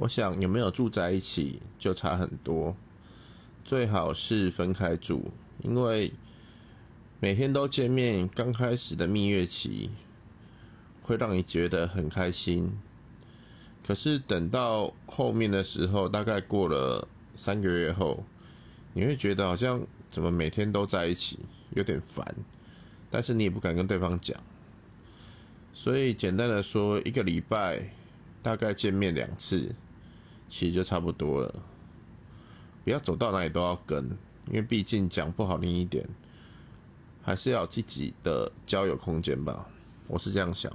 我想有没有住在一起就差很多，最好是分开住，因为每天都见面，刚开始的蜜月期会让你觉得很开心，可是等到后面的时候，大概过了三个月后，你会觉得好像怎么每天都在一起，有点烦，但是你也不敢跟对方讲，所以简单的说，一个礼拜大概见面两次。其实就差不多了，不要走到哪里都要跟，因为毕竟讲不好听一点，还是要自己的交友空间吧，我是这样想。